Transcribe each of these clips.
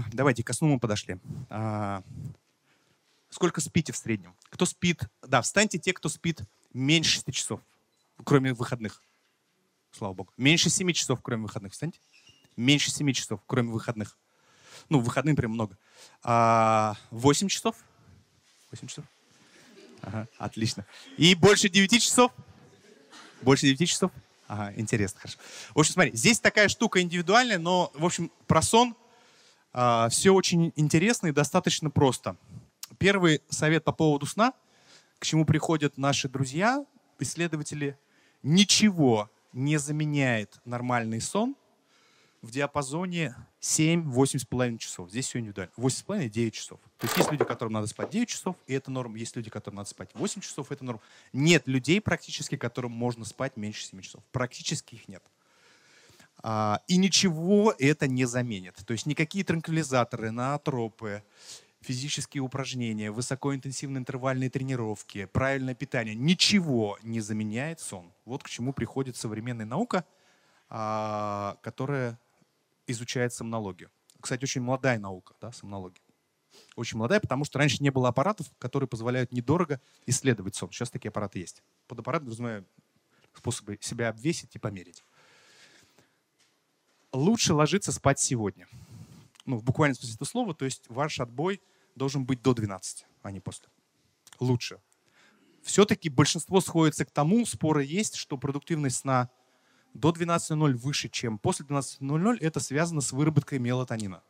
Давайте, ко сну мы подошли. А, сколько спите в среднем? Кто спит? Да, встаньте те, кто спит меньше 6 часов, кроме выходных. Слава богу. Меньше 7 часов, кроме выходных. Встаньте. Меньше 7 часов, кроме выходных. Ну, выходных прям много. А, 8 часов? 8 часов? Ага, отлично. И больше 9 часов? Больше 9 часов? Ага, интересно, хорошо. В общем, смотри, здесь такая штука индивидуальная, но, в общем, про сон все очень интересно и достаточно просто. Первый совет по поводу сна, к чему приходят наши друзья, исследователи, ничего не заменяет нормальный сон в диапазоне 7-8,5 часов. Здесь все индивидуально. 8,5 9 часов. То есть есть люди, которым надо спать 9 часов, и это норм. Есть люди, которым надо спать 8 часов, и это норм. Нет людей практически, которым можно спать меньше 7 часов. Практически их нет. А, и ничего это не заменит. То есть никакие транквилизаторы, наотропы, физические упражнения, высокоинтенсивные интервальные тренировки, правильное питание, ничего не заменяет сон. Вот к чему приходит современная наука, а, которая изучает сомнологию. Кстати, очень молодая наука, да, сомнология. Очень молодая, потому что раньше не было аппаратов, которые позволяют недорого исследовать сон. Сейчас такие аппараты есть. Под аппарат, разумею, способы себя обвесить и померить. Лучше ложиться спать сегодня. Ну, в буквальном смысле этого слова, то есть ваш отбой должен быть до 12, а не после. Лучше. Все-таки большинство сходится к тому, споры есть, что продуктивность сна – до 12.00 выше, чем после 12.00, это связано с выработкой мелатонина.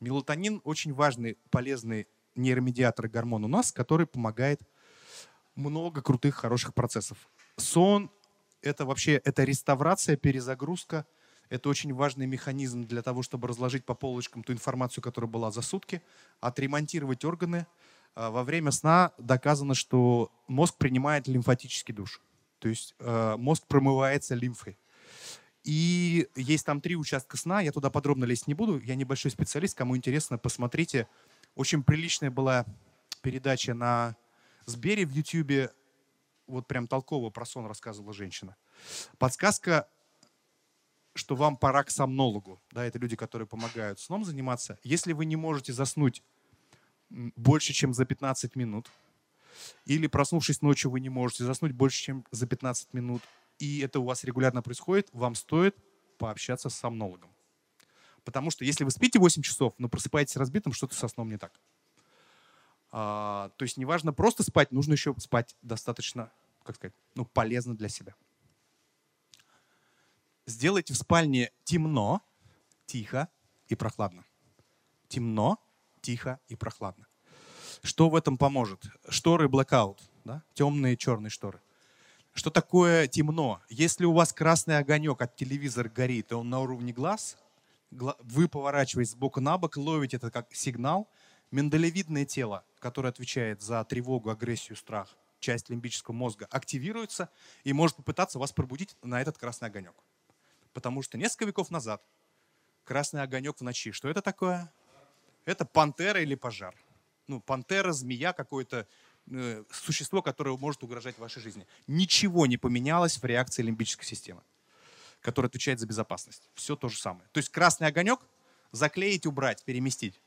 Мелатонин очень важный, полезный нейромедиатор гормон у нас, который помогает много крутых, хороших процессов. Сон — это вообще это реставрация, перезагрузка. Это очень важный механизм для того, чтобы разложить по полочкам ту информацию, которая была за сутки, отремонтировать органы. А во время сна доказано, что мозг принимает лимфатический душ. То есть э, мозг промывается лимфой. И есть там три участка сна, я туда подробно лезть не буду, я небольшой специалист, кому интересно, посмотрите. Очень приличная была передача на Сбере в Ютьюбе, вот прям толково про сон рассказывала женщина. Подсказка, что вам пора к сомнологу. Да, это люди, которые помогают сном заниматься. Если вы не можете заснуть больше, чем за 15 минут, или проснувшись ночью, вы не можете заснуть больше, чем за 15 минут, и это у вас регулярно происходит, вам стоит пообщаться с сомнологом. Потому что если вы спите 8 часов, но просыпаетесь разбитым, что-то со сном не так. А, то есть неважно просто спать, нужно еще спать достаточно, как сказать, ну, полезно для себя. Сделайте в спальне темно, тихо и прохладно. Темно, тихо и прохладно. Что в этом поможет? Шторы blackout, да? темные черные шторы. Что такое темно? Если у вас красный огонек от телевизора горит, и он на уровне глаз, вы поворачиваетесь с на бок, ловите это как сигнал. Миндалевидное тело, которое отвечает за тревогу, агрессию, страх, часть лимбического мозга, активируется и может попытаться вас пробудить на этот красный огонек. Потому что несколько веков назад красный огонек в ночи, что это такое? Это пантера или пожар ну, пантера, змея, какое-то э, существо, которое может угрожать вашей жизни. Ничего не поменялось в реакции лимбической системы, которая отвечает за безопасность. Все то же самое. То есть красный огонек заклеить, убрать, переместить.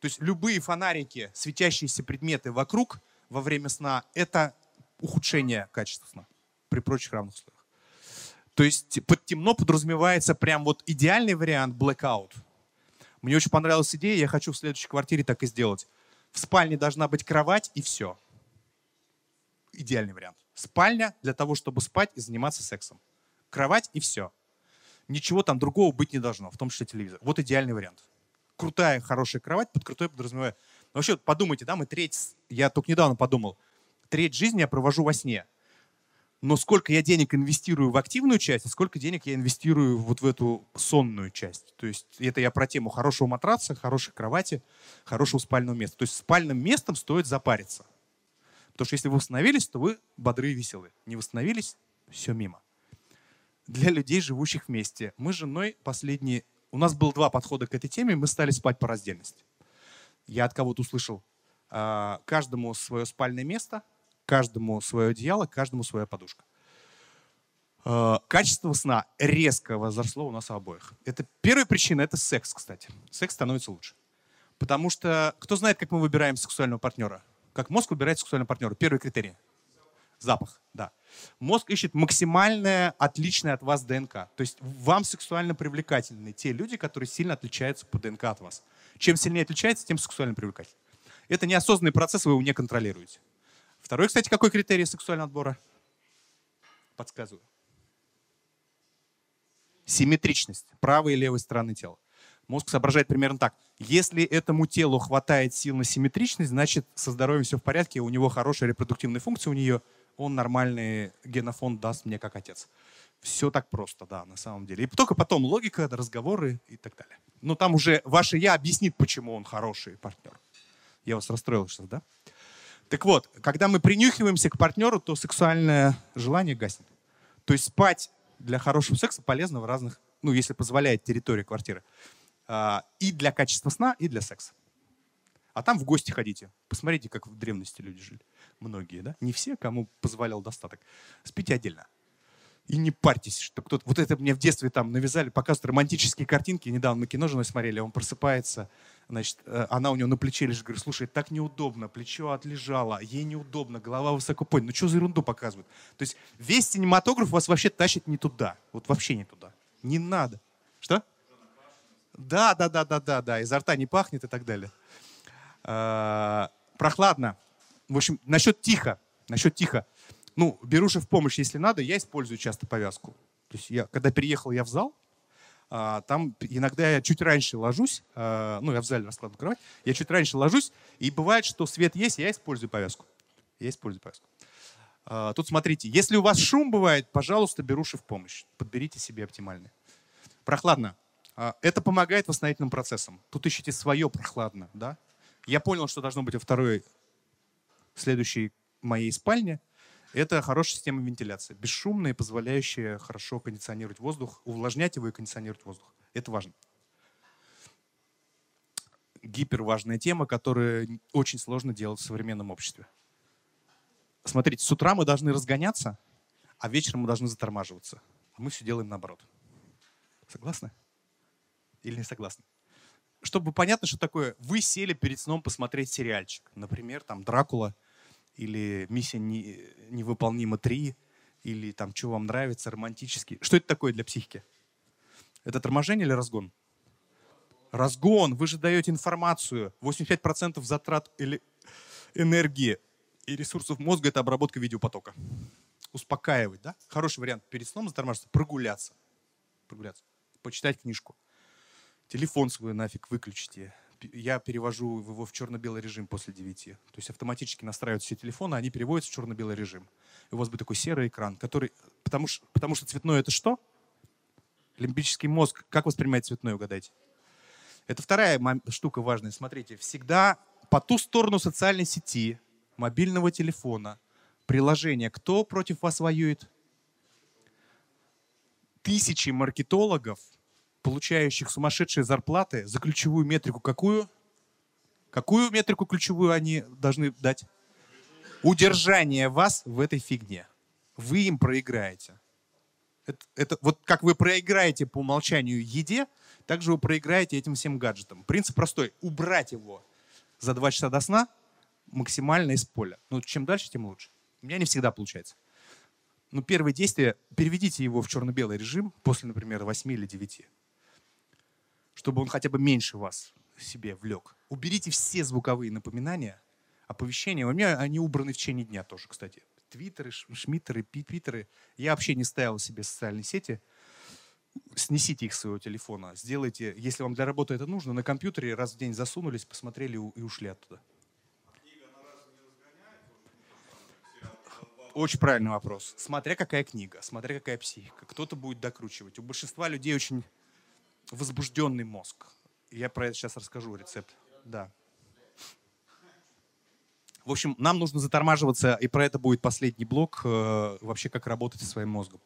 То есть любые фонарики, светящиеся предметы вокруг во время сна – это ухудшение качества сна при прочих равных условиях. То есть под темно подразумевается прям вот идеальный вариант blackout. Мне очень понравилась идея, я хочу в следующей квартире так и сделать. В спальне должна быть кровать и все. Идеальный вариант. Спальня для того, чтобы спать и заниматься сексом. Кровать и все. Ничего там другого быть не должно, в том числе телевизор. Вот идеальный вариант. Крутая, хорошая кровать, под крутой подразумеваю. Вообще, подумайте, да, мы треть, я только недавно подумал, треть жизни я провожу во сне но сколько я денег инвестирую в активную часть, и сколько денег я инвестирую вот в эту сонную часть. То есть это я про тему хорошего матраца, хорошей кровати, хорошего спального места. То есть спальным местом стоит запариться. Потому что если вы восстановились, то вы бодры и веселы. Не восстановились, все мимо. Для людей, живущих вместе. Мы с женой последние... У нас было два подхода к этой теме, мы стали спать по раздельности. Я от кого-то услышал, а, каждому свое спальное место – каждому свое одеяло, каждому своя подушка. Э, качество сна резко возросло у нас обоих. Это первая причина, это секс, кстати. Секс становится лучше. Потому что кто знает, как мы выбираем сексуального партнера? Как мозг выбирает сексуального партнера? Первый критерий. Запах, да. Мозг ищет максимальное, отличное от вас ДНК. То есть вам сексуально привлекательны те люди, которые сильно отличаются по ДНК от вас. Чем сильнее отличается, тем сексуально привлекательны. Это неосознанный процесс, вы его не контролируете. Второй, кстати, какой критерий сексуального отбора? Подсказываю. Симметричность правой и левой стороны тела. Мозг соображает примерно так. Если этому телу хватает сил на симметричность, значит, со здоровьем все в порядке, у него хорошая репродуктивная функция, у нее он нормальный генофонд даст мне как отец. Все так просто, да, на самом деле. И только потом логика, разговоры и так далее. Но там уже ваше «я» объяснит, почему он хороший партнер. Я вас расстроил сейчас, да? Так вот, когда мы принюхиваемся к партнеру, то сексуальное желание гаснет. То есть спать для хорошего секса полезно в разных, ну, если позволяет территория квартиры. А, и для качества сна, и для секса. А там в гости ходите. Посмотрите, как в древности люди жили. Многие, да? Не все, кому позволял достаток. Спите отдельно. И не парьтесь, что кто-то... Вот это мне в детстве там навязали, показывают романтические картинки. Недавно кино женой смотрели, он просыпается, значит, э, она у него на плече лежит. Говорю, слушай, так неудобно, плечо отлежало, ей неудобно, голова высоко поднята. Ну что за ерунду показывают? То есть весь синематограф вас вообще тащит не туда. Вот вообще не туда. Не надо. Что? Да, да, да, да, да, да. Изо рта не пахнет и так далее. А, прохладно. В общем, насчет тихо. Насчет тихо. Ну, беру же в помощь, если надо, я использую часто повязку. То есть я, когда переехал я в зал, а, там иногда я чуть раньше ложусь, а, ну, я в зале раскладываю кровать, я чуть раньше ложусь, и бывает, что свет есть, я использую повязку. Я использую повязку. А, тут смотрите, если у вас шум бывает, пожалуйста, беруши в помощь. Подберите себе оптимальный. Прохладно. А, это помогает восстановительным процессам. Тут ищите свое прохладно. Да? Я понял, что должно быть во второй, следующей моей спальне. Это хорошая система вентиляции. Бесшумная позволяющая хорошо кондиционировать воздух, увлажнять его и кондиционировать воздух. Это важно. Гиперважная тема, которую очень сложно делать в современном обществе. Смотрите, с утра мы должны разгоняться, а вечером мы должны затормаживаться. А мы все делаем наоборот. Согласны? Или не согласны? Чтобы понятно, что такое, вы сели перед сном посмотреть сериальчик. Например, там «Дракула» или «Миссия невыполнима 3», или там «Что вам нравится», романтический. Что это такое для психики? Это торможение или разгон? Разгон. Вы же даете информацию. 85% затрат или энергии и ресурсов мозга — это обработка видеопотока. Успокаивать, да? Хороший вариант перед сном затормаживаться, прогуляться. Прогуляться. Почитать книжку. Телефон свой нафиг выключите. Я перевожу его в черно-белый режим после 9. То есть автоматически настраиваются все телефоны, они переводятся в черно-белый режим. И у вас будет такой серый экран, который... Потому что, потому что цветной это что? Лимбический мозг. Как воспринимает цветной, угадайте? Это вторая штука важная. Смотрите, всегда по ту сторону социальной сети, мобильного телефона, приложения, кто против вас воюет? Тысячи маркетологов – получающих сумасшедшие зарплаты за ключевую метрику какую? Какую метрику ключевую они должны дать? Удержание вас в этой фигне. Вы им проиграете. Это, это, вот как вы проиграете по умолчанию еде, так же вы проиграете этим всем гаджетам. Принцип простой. Убрать его за два часа до сна максимально из поля. Ну, чем дальше, тем лучше. У меня не всегда получается. Но первое действие, переведите его в черно-белый режим после, например, 8 или 9 чтобы он хотя бы меньше вас себе влек. Уберите все звуковые напоминания, оповещения. У меня они убраны в течение дня тоже, кстати. Твиттеры, шмиттеры, питеры. Я вообще не ставил себе социальные сети. Снесите их с своего телефона. Сделайте, если вам для работы это нужно, на компьютере раз в день засунулись, посмотрели и ушли оттуда. Очень правильный вопрос. Смотря какая книга, смотря какая психика. Кто-то будет докручивать. У большинства людей очень возбужденный мозг. Я про это сейчас расскажу, рецепт. Да. В общем, нам нужно затормаживаться, и про это будет последний блок, э, вообще как работать со своим мозгом.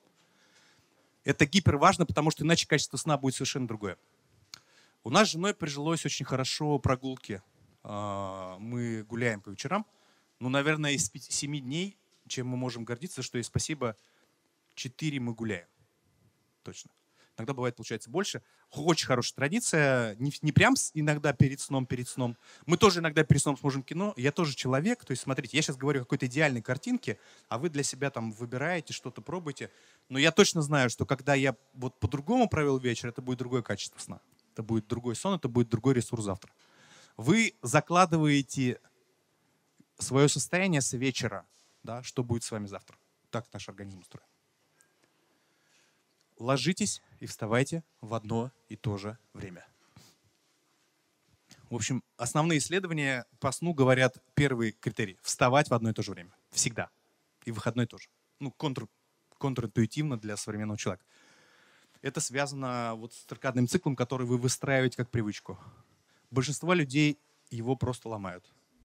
Это гипер важно, потому что иначе качество сна будет совершенно другое. У нас с женой прижилось очень хорошо прогулки. Э, мы гуляем по вечерам. Ну, наверное, из 7 дней, чем мы можем гордиться, что и спасибо 4 мы гуляем. Точно. Иногда бывает, получается, больше. Очень хорошая традиция. Не, не прям иногда перед сном, перед сном. Мы тоже иногда перед сном смотрим кино. Я тоже человек. То есть, смотрите, я сейчас говорю о какой-то идеальной картинке, а вы для себя там выбираете, что-то пробуете. Но я точно знаю, что когда я вот по-другому провел вечер, это будет другое качество сна. Это будет другой сон, это будет другой ресурс завтра. Вы закладываете свое состояние с вечера, да, что будет с вами завтра. Так наш организм устроен ложитесь и вставайте в одно и то же время. В общем, основные исследования по сну говорят первый критерий – вставать в одно и то же время. Всегда. И выходной тоже. Ну, контр, контринтуитивно для современного человека. Это связано вот с циркадным циклом, который вы выстраиваете как привычку. Большинство людей его просто ломают.